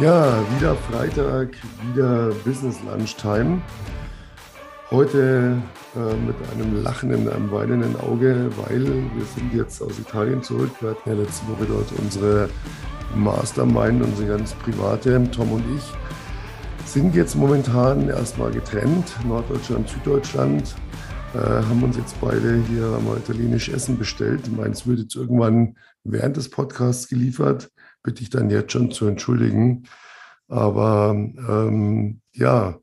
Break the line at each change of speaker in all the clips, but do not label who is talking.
Ja, wieder Freitag, wieder Business Lunchtime. Heute äh, mit einem Lachen in einem weinenden Auge, weil wir sind jetzt aus Italien zurück. Wir hatten ja letzte Woche dort unsere Mastermind, unsere ganz private, Tom und ich, sind jetzt momentan erstmal getrennt, Norddeutschland, Süddeutschland. Äh, haben uns jetzt beide hier mal italienisch Essen bestellt. Meins wird jetzt irgendwann während des Podcasts geliefert. Bitte ich dann jetzt schon zu entschuldigen. Aber ähm, ja,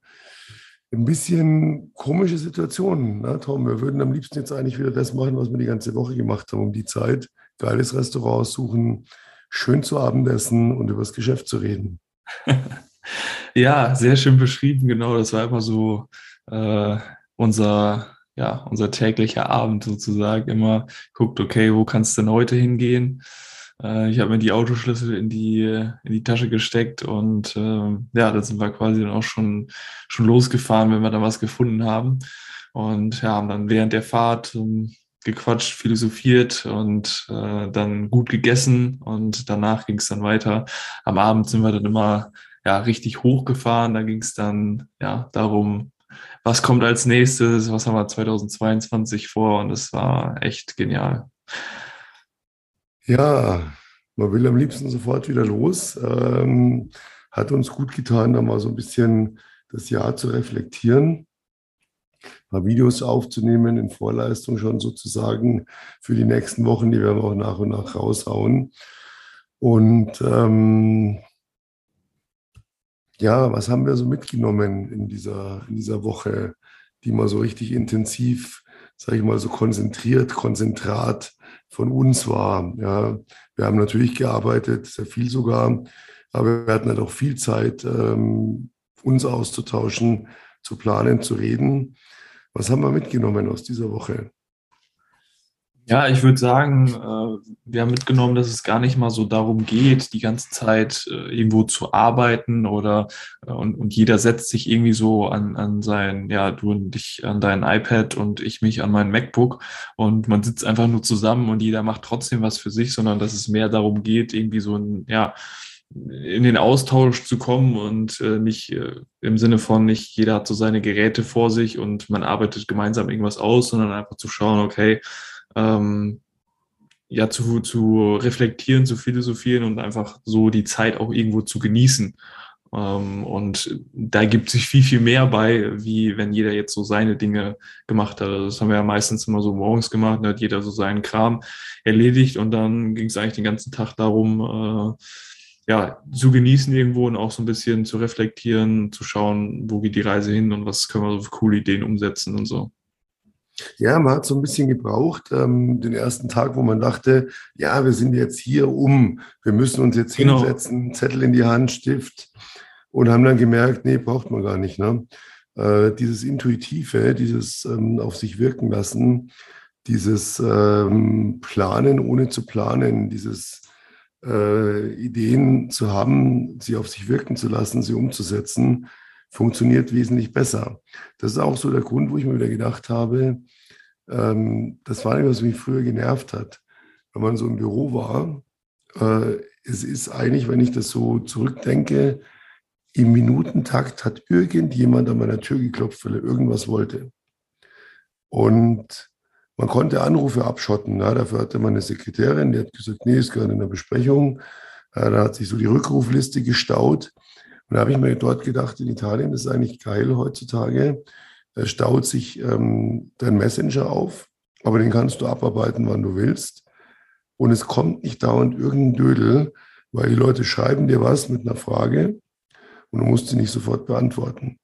ein bisschen komische Situation, ne, Tom. Wir würden am liebsten jetzt eigentlich wieder das machen, was wir die ganze Woche gemacht haben um die Zeit. Geiles Restaurant suchen, schön zu Abendessen und über das Geschäft zu reden.
ja, sehr schön beschrieben, genau. Das war immer so äh, unser ja, unser täglicher Abend sozusagen immer guckt, okay, wo kannst denn heute hingehen? Äh, ich habe mir die Autoschlüssel in die, in die Tasche gesteckt und äh, ja, da sind wir quasi dann auch schon, schon losgefahren, wenn wir da was gefunden haben. Und ja, haben dann während der Fahrt ähm, gequatscht, philosophiert und äh, dann gut gegessen und danach ging es dann weiter. Am Abend sind wir dann immer ja richtig hochgefahren. Da ging es dann ja darum, was kommt als nächstes, was haben wir 2022 vor und es war echt genial.
Ja, man will am liebsten sofort wieder los. Ähm, hat uns gut getan, da mal so ein bisschen das Jahr zu reflektieren, mal Videos aufzunehmen in Vorleistung schon sozusagen für die nächsten Wochen, die werden wir auch nach und nach raushauen. Und ähm, ja, was haben wir so mitgenommen in dieser, in dieser Woche, die mal so richtig intensiv, sage ich mal, so konzentriert, konzentrat von uns war. Ja, wir haben natürlich gearbeitet, sehr viel sogar, aber wir hatten halt auch viel Zeit, ähm, uns auszutauschen, zu planen, zu reden. Was haben wir mitgenommen aus dieser Woche?
Ja, ich würde sagen, äh, wir haben mitgenommen, dass es gar nicht mal so darum geht, die ganze Zeit äh, irgendwo zu arbeiten oder äh, und, und jeder setzt sich irgendwie so an, an sein, ja, du und dich an dein iPad und ich mich an mein MacBook und man sitzt einfach nur zusammen und jeder macht trotzdem was für sich, sondern dass es mehr darum geht, irgendwie so ein, ja, in den Austausch zu kommen und äh, nicht äh, im Sinne von nicht jeder hat so seine Geräte vor sich und man arbeitet gemeinsam irgendwas aus, sondern einfach zu schauen, okay, ähm, ja, zu, zu reflektieren, zu philosophieren und einfach so die Zeit auch irgendwo zu genießen. Ähm, und da gibt sich viel, viel mehr bei, wie wenn jeder jetzt so seine Dinge gemacht hat. Also das haben wir ja meistens immer so morgens gemacht, da hat jeder so seinen Kram erledigt und dann ging es eigentlich den ganzen Tag darum, äh, ja, zu genießen irgendwo und auch so ein bisschen zu reflektieren, zu schauen, wo geht die Reise hin und was können wir so für coole Ideen umsetzen und so.
Ja, man hat so ein bisschen gebraucht, ähm, den ersten Tag, wo man dachte, ja, wir sind jetzt hier um, wir müssen uns jetzt genau. hinsetzen, Zettel in die Hand, Stift und haben dann gemerkt, nee, braucht man gar nicht. Ne? Äh, dieses Intuitive, dieses ähm, auf sich wirken lassen, dieses ähm, Planen ohne zu planen, dieses äh, Ideen zu haben, sie auf sich wirken zu lassen, sie umzusetzen, funktioniert wesentlich besser. Das ist auch so der Grund, wo ich mir wieder gedacht habe, ähm, das war nicht, was mich früher genervt hat. Wenn man so im Büro war, äh, es ist eigentlich, wenn ich das so zurückdenke, im Minutentakt hat irgendjemand an meiner Tür geklopft, weil er irgendwas wollte. Und man konnte Anrufe abschotten. Ja, dafür hatte man eine Sekretärin, die hat gesagt, nee, ist gerade in der Besprechung. Ja, da hat sich so die Rückrufliste gestaut. Und habe ich mir dort gedacht, in Italien ist eigentlich geil heutzutage. Da staut sich ähm, dein Messenger auf, aber den kannst du abarbeiten, wann du willst. Und es kommt nicht dauernd irgendein Dödel, weil die Leute schreiben dir was mit einer Frage und du musst sie nicht sofort beantworten.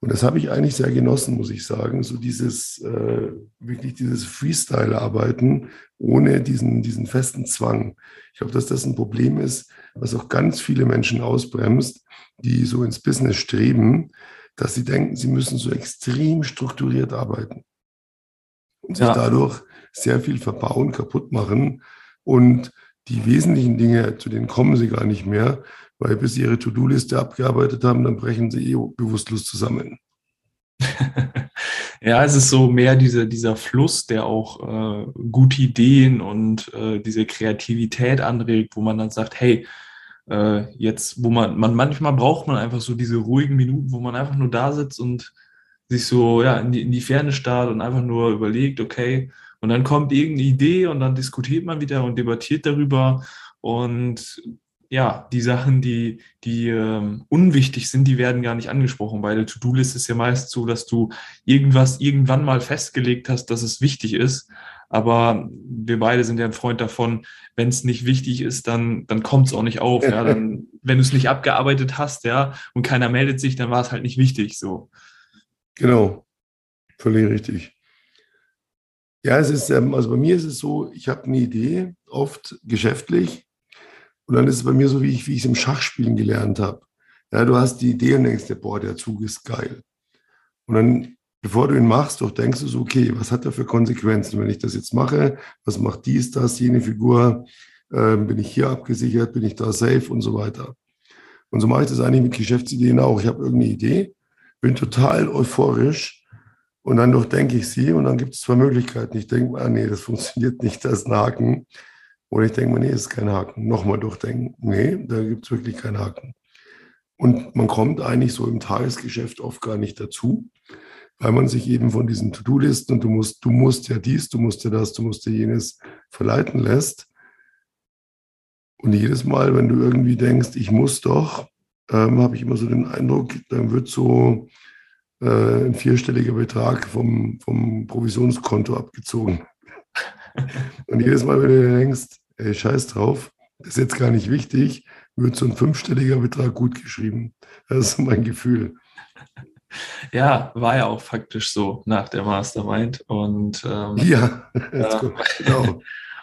Und das habe ich eigentlich sehr genossen, muss ich sagen. So dieses, äh, wirklich dieses Freestyle-Arbeiten ohne diesen, diesen festen Zwang. Ich glaube, dass das ein Problem ist, was auch ganz viele Menschen ausbremst, die so ins Business streben, dass sie denken, sie müssen so extrem strukturiert arbeiten und sich ja. dadurch sehr viel verbauen, kaputt machen und die wesentlichen Dinge, zu denen kommen sie gar nicht mehr, weil bis sie ihre To-Do-Liste abgearbeitet haben, dann brechen sie eh bewusstlos zusammen.
ja, es ist so mehr diese, dieser Fluss, der auch äh, gute Ideen und äh, diese Kreativität anregt, wo man dann sagt, hey, äh, jetzt, wo man, man manchmal braucht man einfach so diese ruhigen Minuten, wo man einfach nur da sitzt und sich so ja, in, die, in die Ferne starrt und einfach nur überlegt, okay, und dann kommt irgendeine Idee und dann diskutiert man wieder und debattiert darüber. Und ja, die Sachen, die, die ähm, unwichtig sind, die werden gar nicht angesprochen. Bei der To-Do-List ist ja meist so, dass du irgendwas irgendwann mal festgelegt hast, dass es wichtig ist. Aber wir beide sind ja ein Freund davon, wenn es nicht wichtig ist, dann, dann kommt es auch nicht auf. Ja? Dann, wenn du es nicht abgearbeitet hast, ja, und keiner meldet sich, dann war es halt nicht wichtig. So.
Genau, völlig richtig. Ja, es ist, ähm, also bei mir ist es so, ich habe eine Idee, oft geschäftlich, und dann ist es bei mir so, wie ich, wie ich es im Schachspielen gelernt habe. Ja, du hast die Idee und denkst dir, boah, der Zug ist geil. Und dann, bevor du ihn machst, doch denkst du so, okay, was hat er für Konsequenzen, wenn ich das jetzt mache? Was macht dies, das, jene Figur? Ähm, bin ich hier abgesichert? Bin ich da safe und so weiter? Und so mache ich das eigentlich mit Geschäftsideen auch. Ich habe irgendeine Idee, bin total euphorisch und dann durchdenke ich sie und dann gibt es zwei Möglichkeiten. Ich denke, ah nee, das funktioniert nicht, das ist ein. Oder ich denke mir, nee, ist kein Haken. Nochmal durchdenken, nee, da gibt es wirklich keinen Haken. Und man kommt eigentlich so im Tagesgeschäft oft gar nicht dazu, weil man sich eben von diesen To-Do-Listen und du musst, du musst ja dies, du musst ja das, du musst ja jenes verleiten lässt. Und jedes Mal, wenn du irgendwie denkst, ich muss doch, ähm, habe ich immer so den Eindruck, dann wird so äh, ein vierstelliger Betrag vom, vom Provisionskonto abgezogen. Und jedes Mal, wenn du denkst, ey, scheiß drauf, ist jetzt gar nicht wichtig, wird so ein fünfstelliger Betrag gut geschrieben. Das ist mein Gefühl.
Ja, war ja auch faktisch so nach der Mastermind. Und ähm,
ja, äh, genau.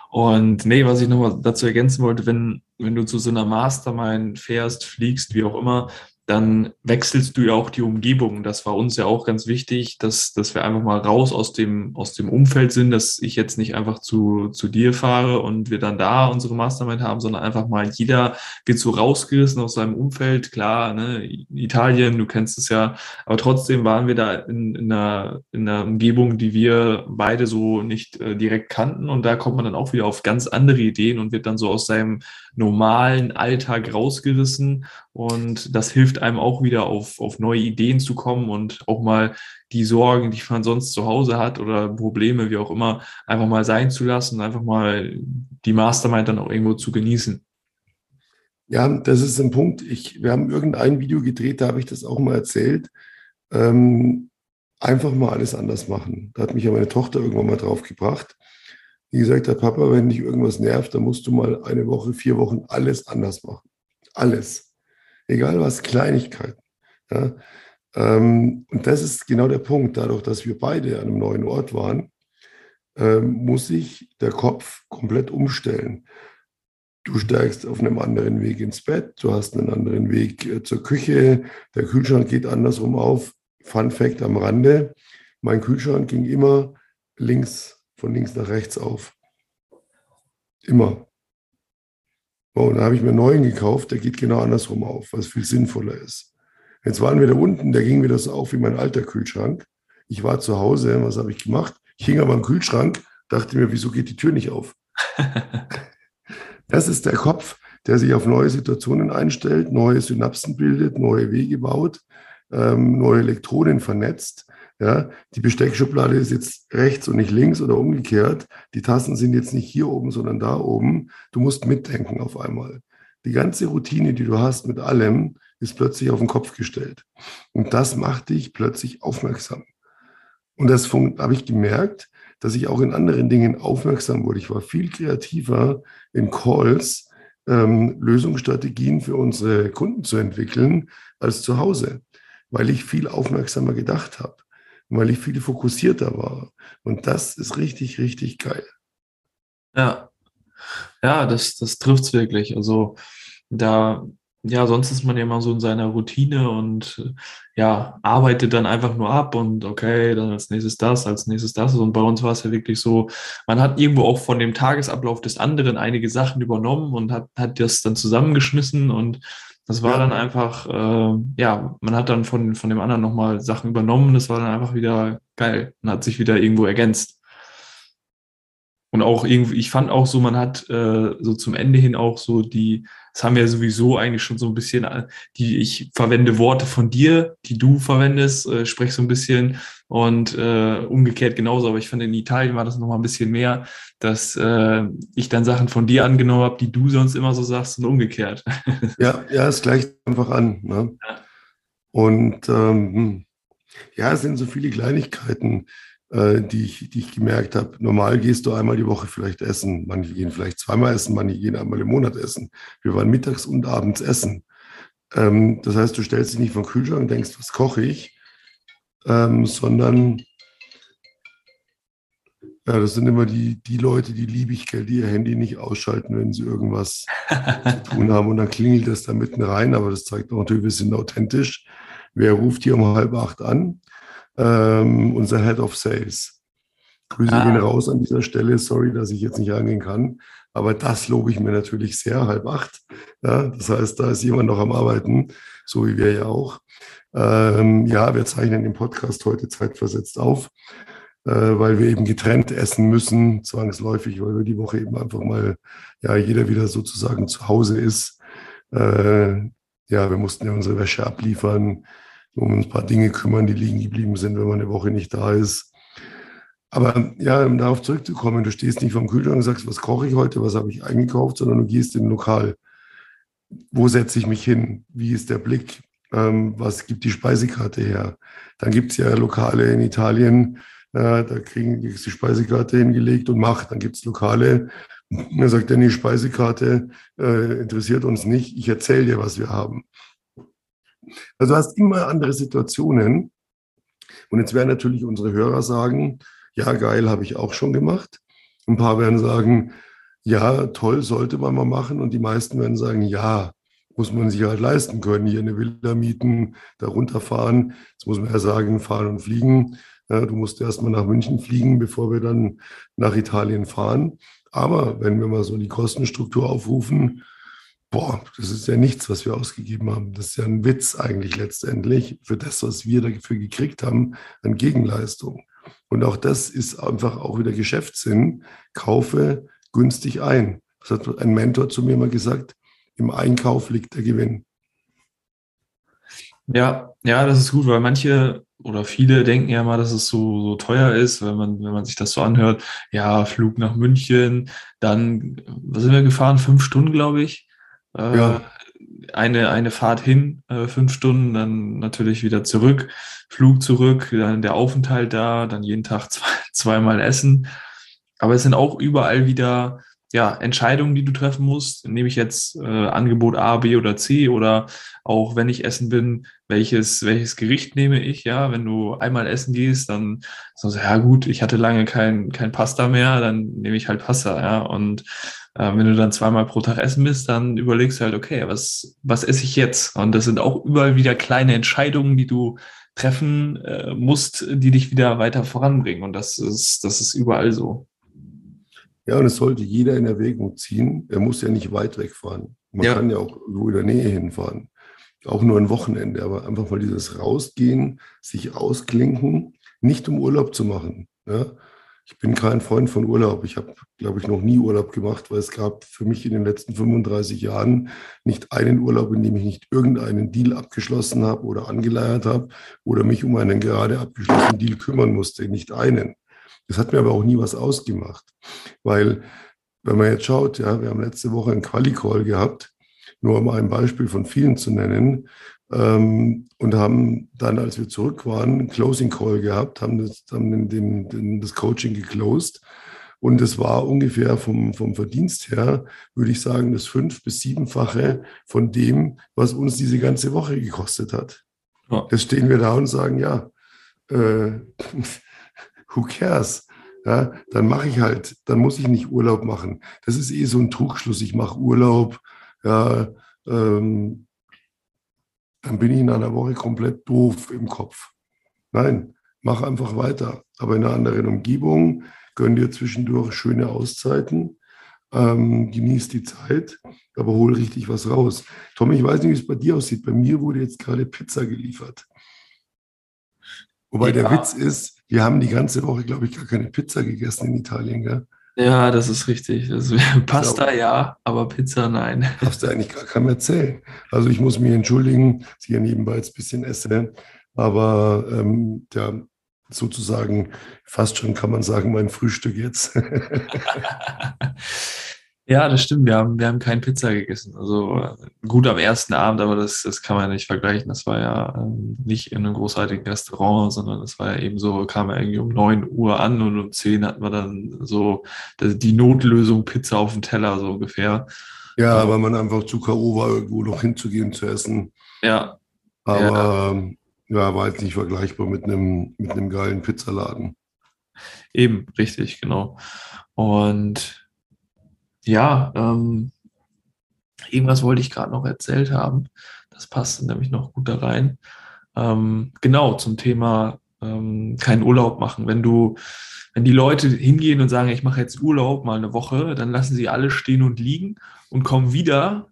Und nee, was ich nochmal dazu ergänzen wollte, wenn, wenn du zu so einer Mastermind fährst, fliegst, wie auch immer, dann wechselst du ja auch die Umgebung. Das war uns ja auch ganz wichtig, dass, dass wir einfach mal raus aus dem, aus dem Umfeld sind, dass ich jetzt nicht einfach zu, zu dir fahre und wir dann da unsere Mastermind haben, sondern einfach mal jeder wird so rausgerissen aus seinem Umfeld. Klar, ne, Italien, du kennst es ja, aber trotzdem waren wir da in, in, einer, in einer Umgebung, die wir beide so nicht äh, direkt kannten und da kommt man dann auch wieder auf ganz andere Ideen und wird dann so aus seinem normalen Alltag rausgerissen und das hilft einem auch wieder auf, auf neue Ideen zu kommen und auch mal die Sorgen, die man sonst zu Hause hat oder Probleme, wie auch immer, einfach mal sein zu lassen, einfach mal die Mastermind dann auch irgendwo zu genießen.
Ja, das ist ein Punkt. Ich, wir haben irgendein Video gedreht, da habe ich das auch mal erzählt. Ähm, einfach mal alles anders machen. Da hat mich ja meine Tochter irgendwann mal drauf gebracht die gesagt hat, Papa, wenn dich irgendwas nervt, dann musst du mal eine Woche, vier Wochen alles anders machen. Alles. Egal was, Kleinigkeiten. Ja? Ähm, und das ist genau der Punkt. Dadurch, dass wir beide an einem neuen Ort waren, ähm, muss sich der Kopf komplett umstellen. Du steigst auf einem anderen Weg ins Bett, du hast einen anderen Weg äh, zur Küche, der Kühlschrank geht andersrum auf. Fun Fact am Rande, mein Kühlschrank ging immer links von links nach rechts auf. Immer. Oh, und da habe ich mir einen neuen gekauft, der geht genau andersrum auf, was viel sinnvoller ist. Jetzt waren wir da unten, der ging wieder so auf wie mein alter Kühlschrank. Ich war zu Hause, was habe ich gemacht? Ich hing aber am Kühlschrank, dachte mir, wieso geht die Tür nicht auf? das ist der Kopf, der sich auf neue Situationen einstellt, neue Synapsen bildet, neue Wege baut, ähm, neue Elektronen vernetzt ja, die Besteckschublade ist jetzt rechts und nicht links oder umgekehrt. Die Tassen sind jetzt nicht hier oben, sondern da oben. Du musst mitdenken auf einmal. Die ganze Routine, die du hast mit allem, ist plötzlich auf den Kopf gestellt. Und das macht dich plötzlich aufmerksam. Und das habe ich gemerkt, dass ich auch in anderen Dingen aufmerksam wurde. Ich war viel kreativer in Calls, ähm, Lösungsstrategien für unsere Kunden zu entwickeln als zu Hause, weil ich viel aufmerksamer gedacht habe weil ich viel fokussierter war. Und das ist richtig, richtig geil.
Ja, ja, das, das trifft es wirklich. Also da, ja, sonst ist man ja immer so in seiner Routine und ja, arbeitet dann einfach nur ab und okay, dann als nächstes das, als nächstes das. Und bei uns war es ja wirklich so, man hat irgendwo auch von dem Tagesablauf des anderen einige Sachen übernommen und hat, hat das dann zusammengeschmissen und das war ja. dann einfach, äh, ja, man hat dann von, von dem anderen nochmal Sachen übernommen. Das war dann einfach wieder geil und hat sich wieder irgendwo ergänzt. Und auch irgendwie, ich fand auch so, man hat äh, so zum Ende hin auch so die, das haben wir ja sowieso eigentlich schon so ein bisschen, äh, die ich verwende Worte von dir, die du verwendest, äh, sprech so ein bisschen und äh, umgekehrt genauso. Aber ich fand in Italien war das nochmal ein bisschen mehr, dass äh, ich dann Sachen von dir angenommen habe, die du sonst immer so sagst und umgekehrt.
Ja, ja, es gleicht einfach an. Ne? Ja. Und ähm, ja, es sind so viele Kleinigkeiten äh, die, ich, die ich gemerkt habe. Normal gehst du einmal die Woche vielleicht essen. Manche gehen vielleicht zweimal essen, manche gehen einmal im Monat essen. Wir waren mittags und abends essen. Ähm, das heißt, du stellst dich nicht vom Kühlschrank und denkst, was koche ich, ähm, sondern ja, das sind immer die, die Leute, die liebe ich, die ihr Handy nicht ausschalten, wenn sie irgendwas zu tun haben. Und dann klingelt das da mitten rein, aber das zeigt auch natürlich, wir sind authentisch. Wer ruft hier um halb acht an? Ähm, unser Head of Sales. Grüße ah. gehen raus an dieser Stelle. Sorry, dass ich jetzt nicht angehen kann. Aber das lobe ich mir natürlich sehr, halb acht. Ja, das heißt, da ist jemand noch am Arbeiten, so wie wir ja auch. Ähm, ja, wir zeichnen den Podcast heute zeitversetzt auf, äh, weil wir eben getrennt essen müssen, zwangsläufig, weil wir die Woche eben einfach mal, ja, jeder wieder sozusagen zu Hause ist. Äh, ja, wir mussten ja unsere Wäsche abliefern um ein paar Dinge kümmern, die liegen geblieben sind, wenn man eine Woche nicht da ist. Aber ja, um darauf zurückzukommen, du stehst nicht vom Kühlschrank und sagst, was koche ich heute, was habe ich eingekauft, sondern du gehst in ein Lokal. Wo setze ich mich hin? Wie ist der Blick? Ähm, was gibt die Speisekarte her? Dann gibt es ja Lokale in Italien, äh, da kriegen die Speisekarte hingelegt und macht. Dann gibt es Lokale, da sagt er, die Speisekarte äh, interessiert uns nicht, ich erzähle dir, was wir haben. Also du hast immer andere Situationen. Und jetzt werden natürlich unsere Hörer sagen, ja, geil, habe ich auch schon gemacht. Ein paar werden sagen, ja, toll, sollte man mal machen. Und die meisten werden sagen, ja, muss man sich halt leisten können. Hier eine Villa mieten, da runterfahren. Jetzt muss man ja sagen, fahren und fliegen. Ja, du musst erst mal nach München fliegen, bevor wir dann nach Italien fahren. Aber wenn wir mal so die Kostenstruktur aufrufen, boah, das ist ja nichts, was wir ausgegeben haben. Das ist ja ein Witz eigentlich letztendlich für das, was wir dafür gekriegt haben an Gegenleistung. Und auch das ist einfach auch wieder Geschäftssinn. Kaufe günstig ein. Das hat ein Mentor zu mir mal gesagt. Im Einkauf liegt der Gewinn.
Ja, ja, das ist gut, weil manche oder viele denken ja mal, dass es so, so teuer ist, wenn man, wenn man sich das so anhört. Ja, Flug nach München, dann, was sind wir gefahren? Fünf Stunden, glaube ich. Äh, ja. Eine, eine Fahrt hin, äh, fünf Stunden, dann natürlich wieder zurück, Flug zurück, dann der Aufenthalt da, dann jeden Tag zwei, zweimal essen. Aber es sind auch überall wieder ja, Entscheidungen, die du treffen musst. Nehme ich jetzt äh, Angebot A, B oder C oder auch wenn ich essen bin, welches, welches Gericht nehme ich? Ja, wenn du einmal essen gehst, dann sagst du, ja gut, ich hatte lange kein, kein Pasta mehr, dann nehme ich halt Pasta, ja. Und wenn du dann zweimal pro Tag essen bist, dann überlegst du halt, okay, was, was esse ich jetzt? Und das sind auch überall wieder kleine Entscheidungen, die du treffen äh, musst, die dich wieder weiter voranbringen. Und das ist, das ist überall so.
Ja, und es sollte jeder in Erwägung ziehen. Er muss ja nicht weit wegfahren. Man ja. kann ja auch irgendwo in der Nähe hinfahren. Auch nur ein Wochenende, aber einfach mal dieses Rausgehen, sich ausklinken, nicht um Urlaub zu machen. Ja? Ich bin kein Freund von Urlaub. Ich habe, glaube ich, noch nie Urlaub gemacht, weil es gab für mich in den letzten 35 Jahren nicht einen Urlaub, in dem ich nicht irgendeinen Deal abgeschlossen habe oder angeleiert habe oder mich um einen gerade abgeschlossenen Deal kümmern musste. Nicht einen. Das hat mir aber auch nie was ausgemacht, weil wenn man jetzt schaut, ja, wir haben letzte Woche einen Quali-Call gehabt, nur um ein Beispiel von vielen zu nennen, ähm, und haben dann, als wir zurück waren, einen Closing Call gehabt, haben das, haben den, den, das Coaching geclosed. Und es war ungefähr vom, vom Verdienst her, würde ich sagen, das fünf- bis siebenfache von dem, was uns diese ganze Woche gekostet hat. Ja. Jetzt stehen wir da und sagen, ja, äh, who cares? Ja, dann mache ich halt, dann muss ich nicht Urlaub machen. Das ist eh so ein Trugschluss. Ich mache Urlaub, ja, ähm, dann bin ich in einer Woche komplett doof im Kopf. Nein, mach einfach weiter, aber in einer anderen Umgebung. Gönn dir zwischendurch schöne Auszeiten, ähm, genieß die Zeit, aber hol richtig was raus. Tom, ich weiß nicht, wie es bei dir aussieht. Bei mir wurde jetzt gerade Pizza geliefert. Wobei ja. der Witz ist, wir haben die ganze Woche, glaube ich, gar keine Pizza gegessen in Italien. Gell?
Ja, das ist richtig. Das Pasta ja, aber Pizza nein.
Darfst du eigentlich gar keinem erzählen. Also ich muss mich entschuldigen, dass ich hier nebenbei jetzt ein bisschen esse, aber ähm, ja, sozusagen fast schon kann man sagen, mein Frühstück jetzt.
Ja, das stimmt. Wir haben, wir haben keine Pizza gegessen. Also gut am ersten Abend, aber das, das kann man nicht vergleichen. Das war ja ähm, nicht in einem großartigen Restaurant, sondern das war ja eben so, kam ja irgendwie um neun Uhr an und um zehn hatten wir dann so die Notlösung Pizza auf dem Teller, so ungefähr.
Ja, ähm, weil man einfach zu K.O. war, irgendwo noch hinzugehen zu essen.
Ja.
Aber ja. Ähm, ja, war jetzt nicht vergleichbar mit einem, mit einem geilen Pizzaladen.
Eben, richtig, genau. Und ja, ähm, irgendwas wollte ich gerade noch erzählt haben. Das passt nämlich noch gut da rein. Ähm, genau, zum Thema ähm, keinen Urlaub machen. Wenn du, wenn die Leute hingehen und sagen, ich mache jetzt Urlaub mal eine Woche, dann lassen sie alle stehen und liegen und kommen wieder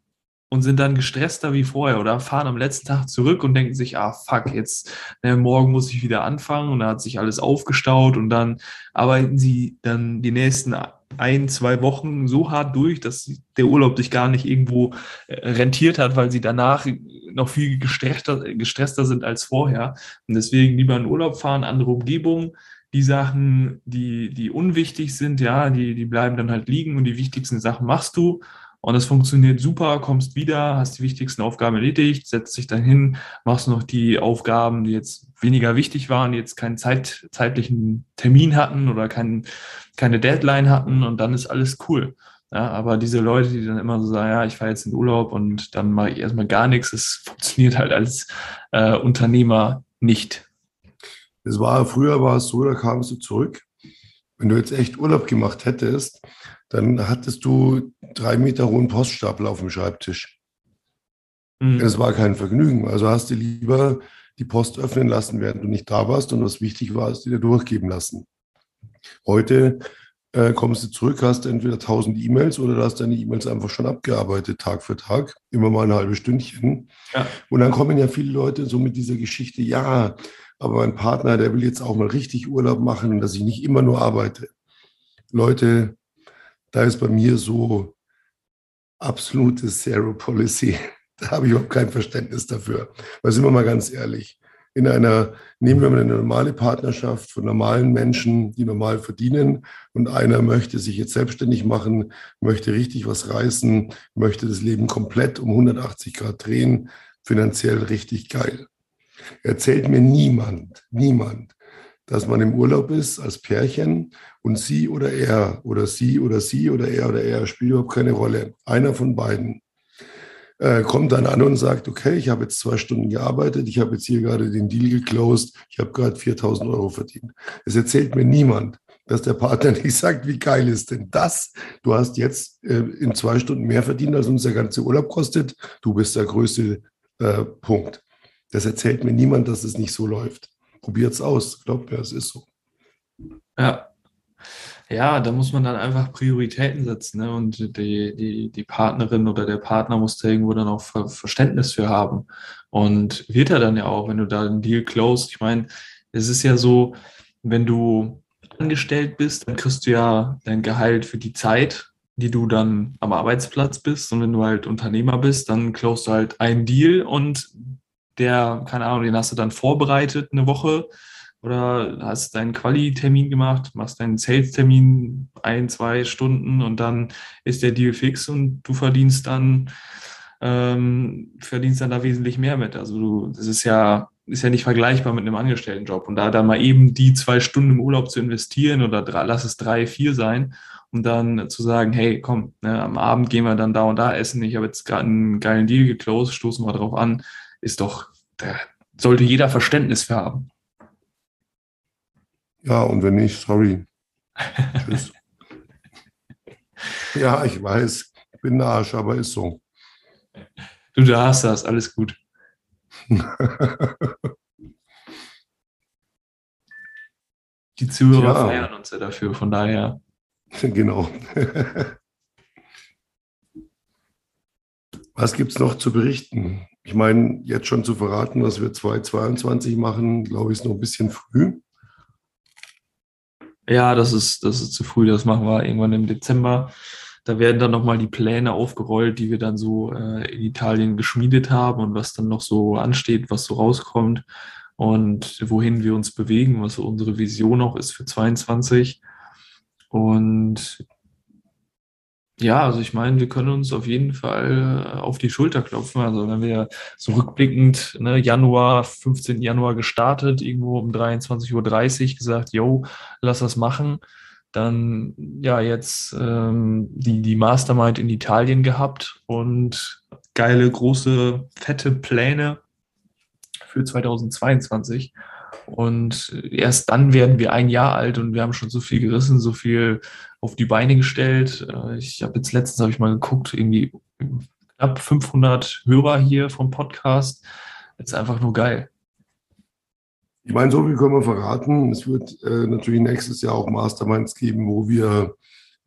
und sind dann gestresster wie vorher oder fahren am letzten Tag zurück und denken sich, ah fuck, jetzt ne, morgen muss ich wieder anfangen und da hat sich alles aufgestaut und dann arbeiten sie dann die nächsten ein, zwei Wochen so hart durch, dass der Urlaub sich gar nicht irgendwo äh, rentiert hat, weil sie danach noch viel gestresster, gestresster sind als vorher. Und deswegen lieber in Urlaub fahren, andere Umgebung. Die Sachen, die, die unwichtig sind, ja, die, die bleiben dann halt liegen und die wichtigsten Sachen machst du. Und es funktioniert super, kommst wieder, hast die wichtigsten Aufgaben erledigt, setzt dich dann hin, machst noch die Aufgaben, die jetzt weniger wichtig waren, jetzt keinen Zeit, zeitlichen Termin hatten oder kein, keine Deadline hatten und dann ist alles cool. Ja, aber diese Leute, die dann immer so sagen, ja, ich fahre jetzt in Urlaub und dann mache ich erstmal gar nichts, das funktioniert halt als äh, Unternehmer nicht.
Es war früher war es so, da kamst du zurück. Wenn du jetzt echt Urlaub gemacht hättest, dann hattest du drei Meter hohen Poststapel auf dem Schreibtisch. Mhm. Es war kein Vergnügen. Also hast du lieber die Post öffnen lassen, während du nicht da warst und was wichtig war, du dir durchgeben lassen. Heute äh, kommst du zurück, hast entweder 1000 E-Mails oder du hast deine E-Mails einfach schon abgearbeitet, Tag für Tag, immer mal ein halbes Stündchen. Ja. Und dann kommen ja viele Leute so mit dieser Geschichte, ja, aber mein Partner, der will jetzt auch mal richtig Urlaub machen und dass ich nicht immer nur arbeite. Leute, da ist bei mir so absolute Zero Policy. Da habe ich überhaupt kein Verständnis dafür. Weil sind wir mal ganz ehrlich, in einer, nehmen wir mal eine normale Partnerschaft von normalen Menschen, die normal verdienen und einer möchte sich jetzt selbstständig machen, möchte richtig was reißen, möchte das Leben komplett um 180 Grad drehen, finanziell richtig geil. Erzählt mir niemand, niemand, dass man im Urlaub ist als Pärchen und sie oder er oder sie oder sie oder er oder er spielt überhaupt keine Rolle. Einer von beiden äh, kommt dann an und sagt, okay, ich habe jetzt zwei Stunden gearbeitet, ich habe jetzt hier gerade den Deal geclosed, ich habe gerade 4000 Euro verdient. Es erzählt mir niemand, dass der Partner nicht sagt, wie geil ist denn das? Du hast jetzt äh, in zwei Stunden mehr verdient, als uns der ganze Urlaub kostet. Du bist der größte äh, Punkt. Das erzählt mir niemand, dass es nicht so läuft probiert es aus. Glaubt mir, es ist so.
Ja. Ja, da muss man dann einfach Prioritäten setzen. Ne? Und die, die, die Partnerin oder der Partner muss da irgendwo dann auch Verständnis für haben. Und wird er dann ja auch, wenn du da einen Deal closed. Ich meine, es ist ja so, wenn du angestellt bist, dann kriegst du ja dein Gehalt für die Zeit, die du dann am Arbeitsplatz bist. Und wenn du halt Unternehmer bist, dann closed du halt einen Deal und der, keine Ahnung, den hast du dann vorbereitet eine Woche oder hast deinen Quali-Termin gemacht, machst deinen Sales-Termin ein, zwei Stunden und dann ist der Deal fix und du verdienst dann, ähm, verdienst dann da wesentlich mehr mit. Also du, das ist ja, ist ja nicht vergleichbar mit einem Angestelltenjob. Und da dann mal eben die zwei Stunden im Urlaub zu investieren oder drei, lass es drei, vier sein, um dann zu sagen, hey, komm, ne, am Abend gehen wir dann da und da essen. Ich habe jetzt gerade einen geilen Deal geclosed, stoßen wir drauf an ist doch, da sollte jeder Verständnis für haben.
Ja, und wenn nicht, sorry. Tschüss. ja, ich weiß, ich bin ein Arsch, aber ist so.
Du darfst das, alles gut. Die Zuhörer ja. feiern uns ja dafür, von daher.
Genau. Was gibt es noch zu berichten? Ich meine, jetzt schon zu verraten, was wir 2022 machen, glaube ich, ist noch ein bisschen früh.
Ja, das ist, das ist zu früh. Das machen wir irgendwann im Dezember. Da werden dann nochmal die Pläne aufgerollt, die wir dann so äh, in Italien geschmiedet haben und was dann noch so ansteht, was so rauskommt und wohin wir uns bewegen, was so unsere Vision auch ist für 22. Und ja, also ich meine, wir können uns auf jeden Fall äh, auf die Schulter klopfen. Also wenn wir so rückblickend, ne, Januar, 15. Januar gestartet, irgendwo um 23.30 Uhr gesagt, yo, lass das machen. Dann ja jetzt ähm, die, die Mastermind in Italien gehabt und geile, große, fette Pläne für 2022. Und erst dann werden wir ein Jahr alt und wir haben schon so viel gerissen, so viel auf die Beine gestellt. Äh, ich habe jetzt letztens, habe ich mal geguckt, irgendwie knapp 500 Hörer hier vom Podcast. Das ist einfach nur geil.
Ich meine, so viel können wir verraten. Es wird äh, natürlich nächstes Jahr auch Masterminds geben, wo wir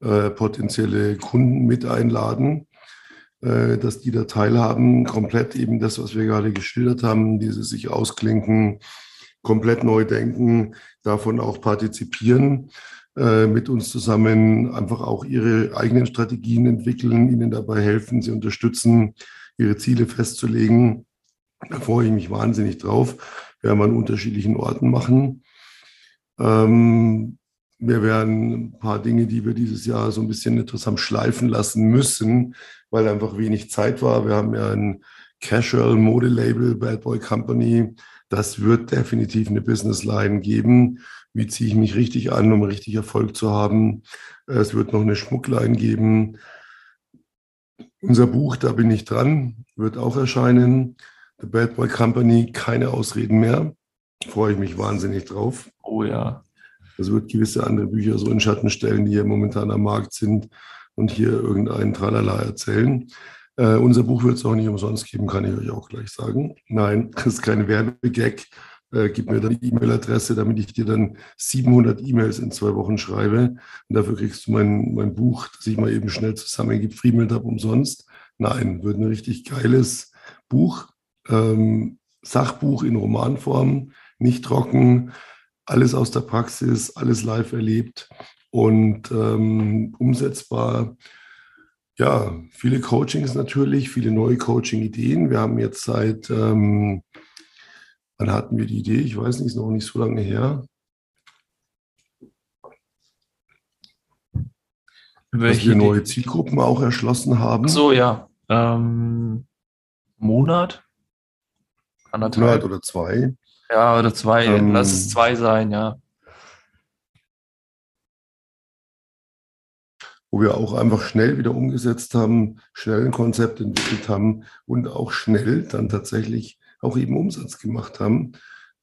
äh, potenzielle Kunden mit einladen, äh, dass die da teilhaben. Komplett eben das, was wir gerade geschildert haben, dieses sich ausklinken, komplett neu denken, davon auch partizipieren, äh, mit uns zusammen einfach auch ihre eigenen Strategien entwickeln, ihnen dabei helfen, sie unterstützen, ihre Ziele festzulegen. Da freue ich mich wahnsinnig drauf. Werden wir an unterschiedlichen Orten machen. Ähm, wir werden ein paar Dinge, die wir dieses Jahr so ein bisschen haben schleifen lassen müssen, weil einfach wenig Zeit war. Wir haben ja ein Casual Modelabel Bad Boy Company das wird definitiv eine Businessline geben. Wie ziehe ich mich richtig an, um richtig Erfolg zu haben? Es wird noch eine Schmuckline geben. Unser Buch, da bin ich dran, wird auch erscheinen. The Bad Boy Company, keine Ausreden mehr. Freue ich mich wahnsinnig drauf.
Oh ja.
Das wird gewisse andere Bücher so in Schatten stellen, die hier momentan am Markt sind und hier irgendeinen Tralala erzählen. Äh, unser Buch wird es auch nicht umsonst geben, kann ich euch auch gleich sagen. Nein, das ist kein Werbegag. Äh, gib mir die E-Mail-Adresse, damit ich dir dann 700 E-Mails in zwei Wochen schreibe. Und dafür kriegst du mein, mein Buch, das ich mal eben schnell zusammengebe, Friemelt habe umsonst. Nein, wird ein richtig geiles Buch. Ähm, Sachbuch in Romanform, nicht trocken, alles aus der Praxis, alles live erlebt und ähm, umsetzbar ja, viele Coachings natürlich, viele neue Coaching-Ideen. Wir haben jetzt seit, ähm, wann hatten wir die Idee? Ich weiß nicht, ist noch nicht so lange her. Welche dass wir neue Zielgruppen auch erschlossen haben.
So, ja. Ähm, Monat?
Anderthalb. Monat oder zwei.
Ja, oder zwei. Ähm, Lass es zwei sein, ja.
Wo wir auch einfach schnell wieder umgesetzt haben, schnell ein Konzept entwickelt haben und auch schnell dann tatsächlich auch eben Umsatz gemacht haben,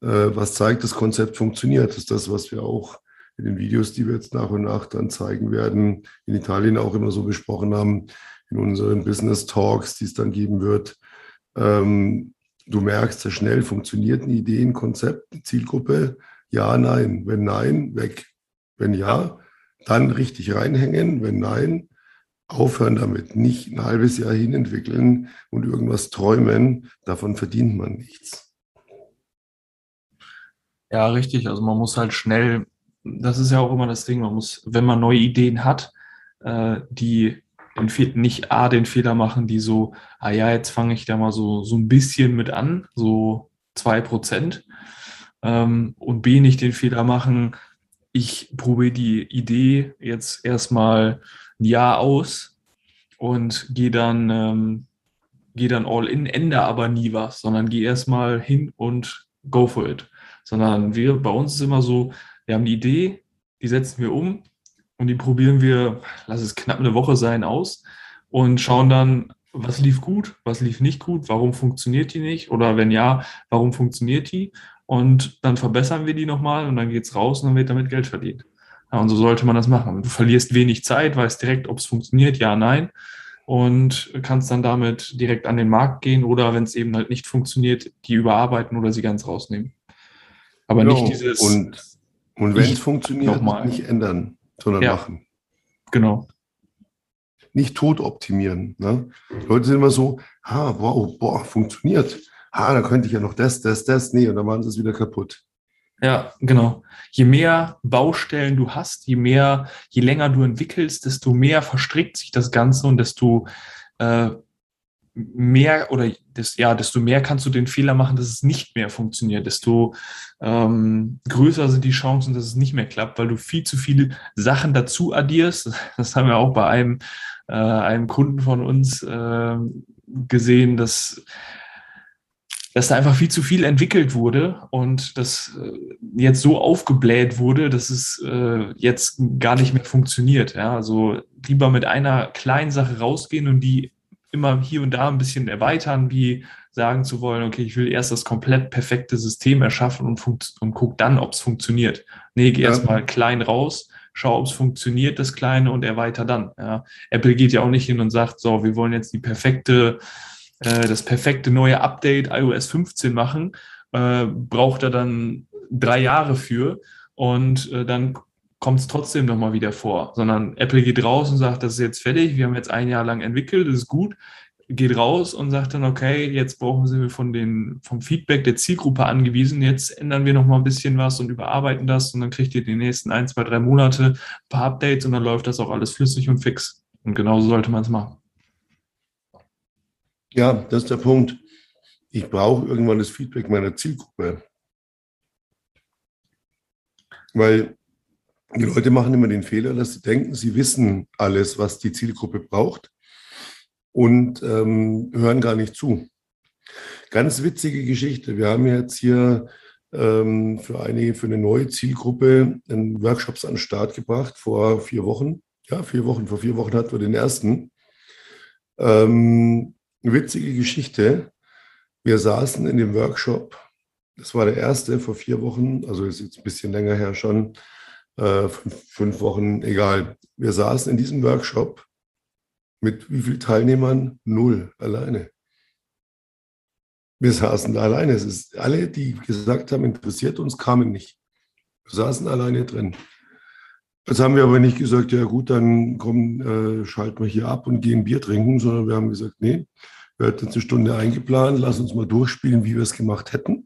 äh, was zeigt, das Konzept funktioniert. Das ist das, was wir auch in den Videos, die wir jetzt nach und nach dann zeigen werden, in Italien auch immer so besprochen haben, in unseren Business Talks, die es dann geben wird. Ähm, du merkst, sehr schnell funktioniert eine Idee, ein Konzept, eine Zielgruppe. Ja, nein. Wenn nein, weg. Wenn ja, dann richtig reinhängen. Wenn nein, aufhören damit. Nicht ein halbes Jahr hinentwickeln und irgendwas träumen. Davon verdient man nichts.
Ja, richtig. Also man muss halt schnell, das ist ja auch immer das Ding, man muss, wenn man neue Ideen hat, äh, die nicht A, den Fehler machen, die so, ah ja, jetzt fange ich da mal so, so ein bisschen mit an, so zwei Prozent. Ähm, und B, nicht den Fehler machen, ich probiere die Idee jetzt erstmal ein Jahr aus und gehe dann, ähm, gehe dann all in, ändere aber nie was, sondern gehe erstmal hin und go for it. Sondern wir, bei uns ist immer so, wir haben die Idee, die setzen wir um und die probieren wir, lass es knapp eine Woche sein, aus und schauen dann, was lief gut, was lief nicht gut, warum funktioniert die nicht oder wenn ja, warum funktioniert die und dann verbessern wir die nochmal und dann geht es raus und dann wird damit Geld verdient. Ja, und so sollte man das machen. Du verlierst wenig Zeit, weißt direkt, ob es funktioniert, ja, nein. Und kannst dann damit direkt an den Markt gehen oder wenn es eben halt nicht funktioniert, die überarbeiten oder sie ganz rausnehmen. Aber genau. nicht dieses.
Und, und wenn es funktioniert, nicht ändern, sondern ja. machen.
Genau.
Nicht tot optimieren. Ne? Leute sind immer so, ah, wow, boah, funktioniert ah, da könnte ich ja noch das, das, das, nee, und dann machen sie es wieder kaputt.
Ja, genau. Je mehr Baustellen du hast, je mehr, je länger du entwickelst, desto mehr verstrickt sich das Ganze und desto äh, mehr oder das, ja, desto mehr kannst du den Fehler machen, dass es nicht mehr funktioniert, desto ähm, größer sind die Chancen, dass es nicht mehr klappt, weil du viel zu viele Sachen dazu addierst. Das haben wir auch bei einem, äh, einem Kunden von uns äh, gesehen, dass dass da einfach viel zu viel entwickelt wurde und das äh, jetzt so aufgebläht wurde, dass es äh, jetzt gar nicht mehr funktioniert. Ja? Also lieber mit einer kleinen Sache rausgehen und die immer hier und da ein bisschen erweitern, wie sagen zu wollen, okay, ich will erst das komplett perfekte System erschaffen und, und guck dann, ob es funktioniert. Nee, geh ja. erstmal klein raus, schau, ob es funktioniert, das Kleine, und erweiter dann. Ja. Apple geht ja auch nicht hin und sagt, so, wir wollen jetzt die perfekte, äh, das perfekte neue Update iOS 15 machen, äh, braucht er dann drei Jahre für und äh, dann kommt es trotzdem nochmal wieder vor, sondern Apple geht raus und sagt, das ist jetzt fertig, wir haben jetzt ein Jahr lang entwickelt, das ist gut, geht raus und sagt dann, okay, jetzt brauchen Sie von den, vom Feedback der Zielgruppe angewiesen, jetzt ändern wir nochmal ein bisschen was und überarbeiten das und dann kriegt ihr die nächsten ein, zwei, drei Monate ein paar Updates und dann läuft das auch alles flüssig und fix. Und genauso sollte man es machen.
Ja, das ist der Punkt. Ich brauche irgendwann das Feedback meiner Zielgruppe. Weil die Leute machen immer den Fehler, dass sie denken, sie wissen alles, was die Zielgruppe braucht und ähm, hören gar nicht zu. Ganz witzige Geschichte. Wir haben jetzt hier ähm, für eine, für eine neue Zielgruppe einen Workshops an den Start gebracht vor vier Wochen. Ja, vier Wochen. Vor vier Wochen hatten wir den ersten. Ähm, eine witzige Geschichte. Wir saßen in dem Workshop. Das war der erste vor vier Wochen, also ist jetzt ein bisschen länger her schon äh, fünf, fünf Wochen, egal. Wir saßen in diesem Workshop mit wie vielen Teilnehmern? Null, alleine. Wir saßen alleine. Es ist alle, die gesagt haben, interessiert uns, kamen nicht. Wir saßen alleine drin. Jetzt haben wir aber nicht gesagt, ja gut, dann komm, äh, schalten wir hier ab und gehen Bier trinken, sondern wir haben gesagt, nee, wir hatten jetzt eine Stunde eingeplant, lass uns mal durchspielen, wie wir es gemacht hätten.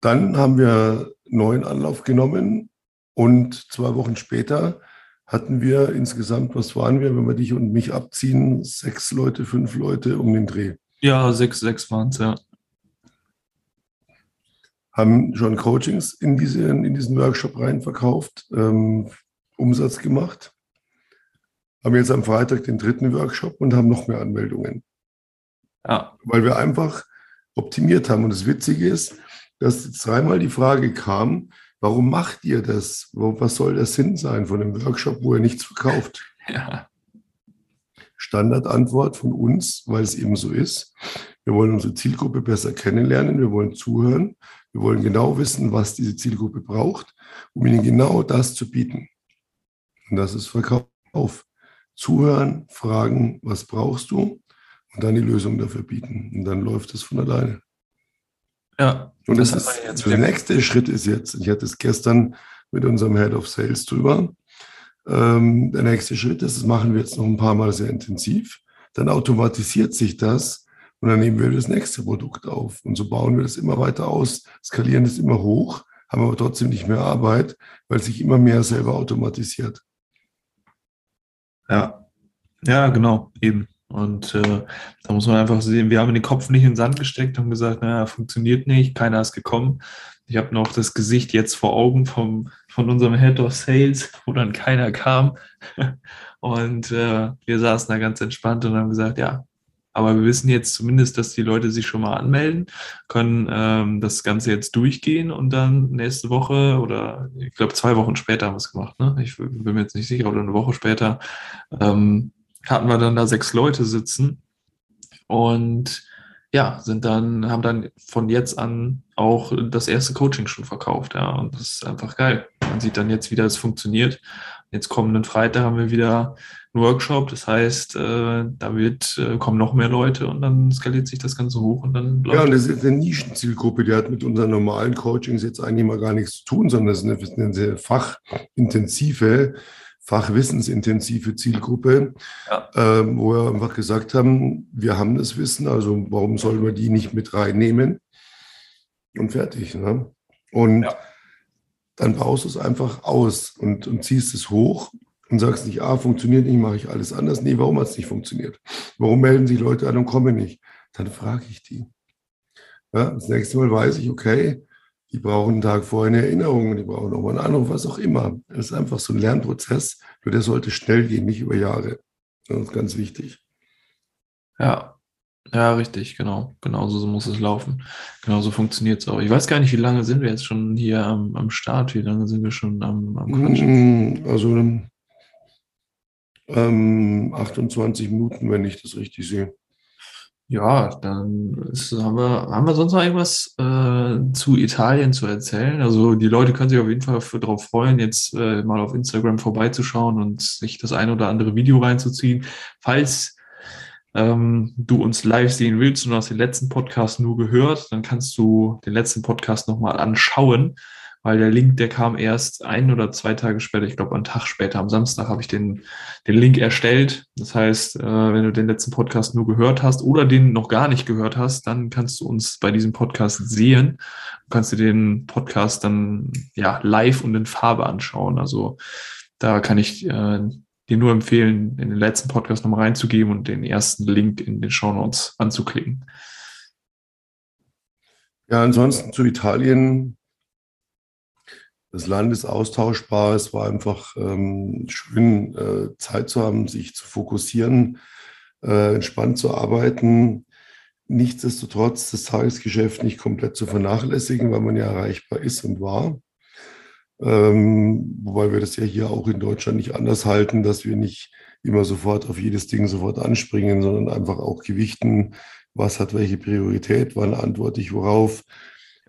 Dann haben wir neuen Anlauf genommen und zwei Wochen später hatten wir insgesamt, was waren wir, wenn wir dich und mich abziehen, sechs Leute, fünf Leute um den Dreh.
Ja, sechs, sechs waren es, ja.
Haben schon Coachings in, diese, in diesen Workshop rein verkauft, ähm, Umsatz gemacht. Haben jetzt am Freitag den dritten Workshop und haben noch mehr Anmeldungen. Ja. Weil wir einfach optimiert haben. Und das Witzige ist, dass dreimal die Frage kam, warum macht ihr das? Was soll der Sinn sein von einem Workshop, wo ihr nichts verkauft? Ja. Standardantwort von uns, weil es eben so ist. Wir wollen unsere Zielgruppe besser kennenlernen, wir wollen zuhören, wir wollen genau wissen, was diese Zielgruppe braucht, um ihnen genau das zu bieten. Und das ist Verkauf. Zuhören, fragen, was brauchst du und dann die Lösung dafür bieten. Und dann läuft es von alleine. Ja. Und das, das ist, der nächste Schritt ist jetzt, ich hatte es gestern mit unserem Head of Sales drüber. Ähm, der nächste Schritt ist, das machen wir jetzt noch ein paar Mal sehr intensiv. Dann automatisiert sich das und dann nehmen wir das nächste Produkt auf. Und so bauen wir das immer weiter aus, skalieren das immer hoch, haben aber trotzdem nicht mehr Arbeit, weil sich immer mehr selber automatisiert.
Ja, ja, genau, eben. Und äh, da muss man einfach sehen, wir haben den Kopf nicht in den Sand gesteckt und gesagt, naja, funktioniert nicht, keiner ist gekommen. Ich habe noch das Gesicht jetzt vor Augen vom, von unserem Head of Sales, wo dann keiner kam. Und äh, wir saßen da ganz entspannt und haben gesagt, ja, aber wir wissen jetzt zumindest, dass die Leute sich schon mal anmelden, können ähm, das Ganze jetzt durchgehen und dann nächste Woche oder ich glaube zwei Wochen später haben wir es gemacht. Ne? Ich bin mir jetzt nicht sicher, oder eine Woche später ähm, hatten wir dann da sechs Leute sitzen und ja, sind dann, haben dann von jetzt an auch das erste Coaching schon verkauft, ja, und das ist einfach geil. Man sieht dann jetzt, wie das funktioniert. Jetzt kommenden Freitag haben wir wieder Workshop, das heißt, äh, da wird, äh, kommen noch mehr Leute und dann skaliert sich das Ganze hoch und dann
Ja, und das ist eine Nischenzielgruppe, die hat mit unseren normalen Coachings jetzt eigentlich mal gar nichts zu tun, sondern das ist eine, eine sehr fachintensive fachwissensintensive Zielgruppe, ja. ähm, wo wir einfach gesagt haben, wir haben das Wissen, also warum sollen wir die nicht mit reinnehmen? Und fertig. Ne? Und ja. dann baust du es einfach aus und, und ziehst es hoch und sagst nicht, ah, funktioniert nicht, mache ich alles anders. Nee, warum hat es nicht funktioniert? Warum melden sich Leute an und kommen nicht? Dann frage ich die. Ja, das nächste Mal weiß ich, okay, die brauchen einen Tag vorher eine Erinnerung, die brauchen nochmal einen Anruf, was auch immer. Das ist einfach so ein Lernprozess, nur der sollte schnell gehen, nicht über Jahre. Das ist ganz wichtig.
Ja, ja, richtig, genau. Genauso so muss es laufen. Genauso funktioniert es auch. Ich weiß gar nicht, wie lange sind wir jetzt schon hier am, am Start? Wie lange sind wir schon am, am
Quatschen? Mm, also ähm, 28 Minuten, wenn ich das richtig sehe.
Ja, dann ist, haben, wir, haben wir sonst noch irgendwas äh, zu Italien zu erzählen? Also die Leute können sich auf jeden Fall darauf freuen, jetzt äh, mal auf Instagram vorbeizuschauen und sich das ein oder andere Video reinzuziehen. Falls ähm, du uns live sehen willst und hast den letzten Podcast nur gehört, dann kannst du den letzten Podcast nochmal anschauen weil der Link, der kam erst ein oder zwei Tage später, ich glaube einen Tag später, am Samstag habe ich den, den Link erstellt. Das heißt, äh, wenn du den letzten Podcast nur gehört hast oder den noch gar nicht gehört hast, dann kannst du uns bei diesem Podcast sehen. Du kannst dir den Podcast dann ja live und in Farbe anschauen. Also da kann ich äh, dir nur empfehlen, in den letzten Podcast nochmal reinzugeben und den ersten Link in den Show Notes anzuklicken.
Ja, ansonsten zu Italien das Land ist austauschbar. Es war einfach ähm, schön, äh, Zeit zu haben, sich zu fokussieren, äh, entspannt zu arbeiten. Nichtsdestotrotz das Tagesgeschäft nicht komplett zu vernachlässigen, weil man ja erreichbar ist und war. Ähm, wobei wir das ja hier auch in Deutschland nicht anders halten, dass wir nicht immer sofort auf jedes Ding sofort anspringen, sondern einfach auch gewichten, was hat welche Priorität, wann antworte ich worauf,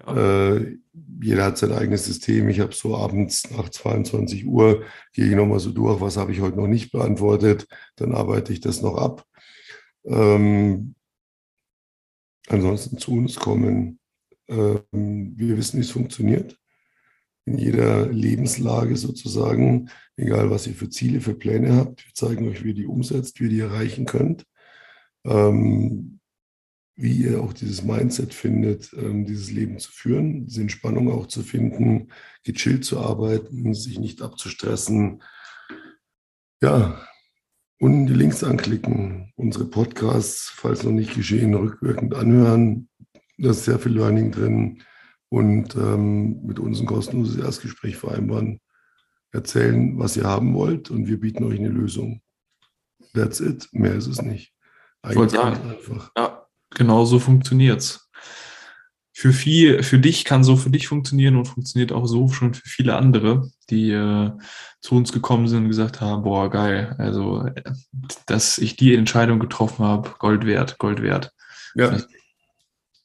ja. Äh, jeder hat sein eigenes System. Ich habe so abends nach 22 Uhr, gehe ich nochmal so durch, was habe ich heute noch nicht beantwortet, dann arbeite ich das noch ab. Ähm, ansonsten zu uns kommen. Ähm, wir wissen, wie es funktioniert. In jeder Lebenslage sozusagen, egal was ihr für Ziele, für Pläne habt. Wir zeigen euch, wie ihr die umsetzt, wie ihr die erreichen könnt. Ähm, wie ihr auch dieses Mindset findet, ähm, dieses Leben zu führen, diese Entspannung auch zu finden, gechillt zu arbeiten, sich nicht abzustressen. Ja, und die Links anklicken, unsere Podcasts, falls noch nicht geschehen, rückwirkend anhören. Da ist sehr viel Learning drin und ähm, mit uns ein kostenloses Erstgespräch vereinbaren. Erzählen, was ihr haben wollt und wir bieten euch eine Lösung. That's it. Mehr ist es nicht.
Eigentlich ich wollte sagen, einfach. Ja, Genau so funktioniert's. Für viel, für dich kann so für dich funktionieren und funktioniert auch so schon für viele andere, die äh, zu uns gekommen sind und gesagt haben, boah, geil, also dass ich die Entscheidung getroffen habe, Gold wert, Gold wert. Ja.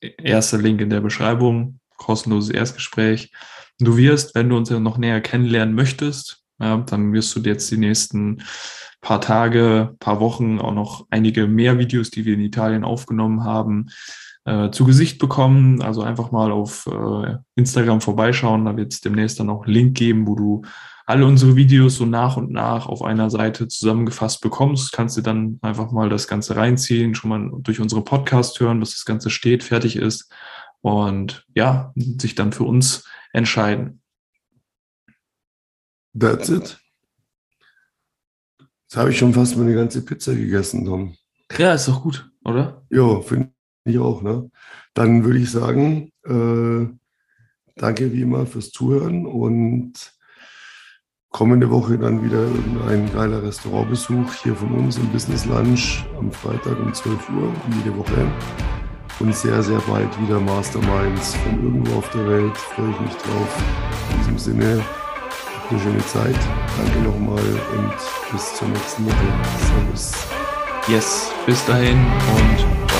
Erster Link in der Beschreibung, kostenloses Erstgespräch. Du wirst, wenn du uns ja noch näher kennenlernen möchtest, ja, dann wirst du jetzt die nächsten paar Tage, paar Wochen auch noch einige mehr Videos, die wir in Italien aufgenommen haben, äh, zu Gesicht bekommen. Also einfach mal auf äh, Instagram vorbeischauen. Da wird es demnächst dann auch Link geben, wo du alle unsere Videos so nach und nach auf einer Seite zusammengefasst bekommst. Kannst du dann einfach mal das Ganze reinziehen, schon mal durch unsere Podcast hören, dass das Ganze steht, fertig ist und ja, sich dann für uns entscheiden.
That's it. Jetzt habe ich schon fast meine ganze Pizza gegessen, Tom.
Ja, ist doch gut, oder?
Ja, finde ich auch. Ne? Dann würde ich sagen, äh, danke wie immer fürs Zuhören und kommende Woche dann wieder irgendein geiler Restaurantbesuch hier von uns im Business Lunch am Freitag um 12 Uhr, jede Woche. Und sehr, sehr bald wieder Masterminds von irgendwo auf der Welt. Freue ich mich drauf. In diesem Sinne, eine schöne Zeit. Danke nochmal und bis zur nächsten Woche. Servus.
Yes, bis dahin und